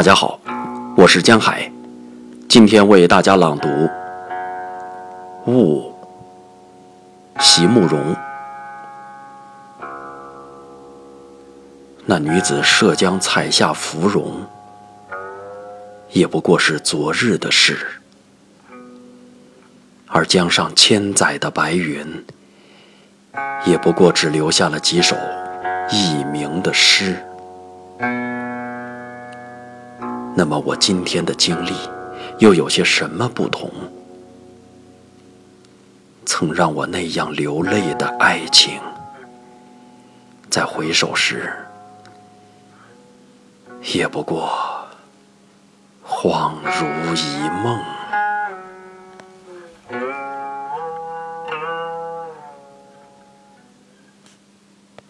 大家好，我是江海，今天为大家朗读《雾》，席慕容。那女子涉江采下芙蓉，也不过是昨日的事；而江上千载的白云，也不过只留下了几首佚名的诗。那么我今天的经历又有些什么不同？曾让我那样流泪的爱情，在回首时，也不过恍如一梦。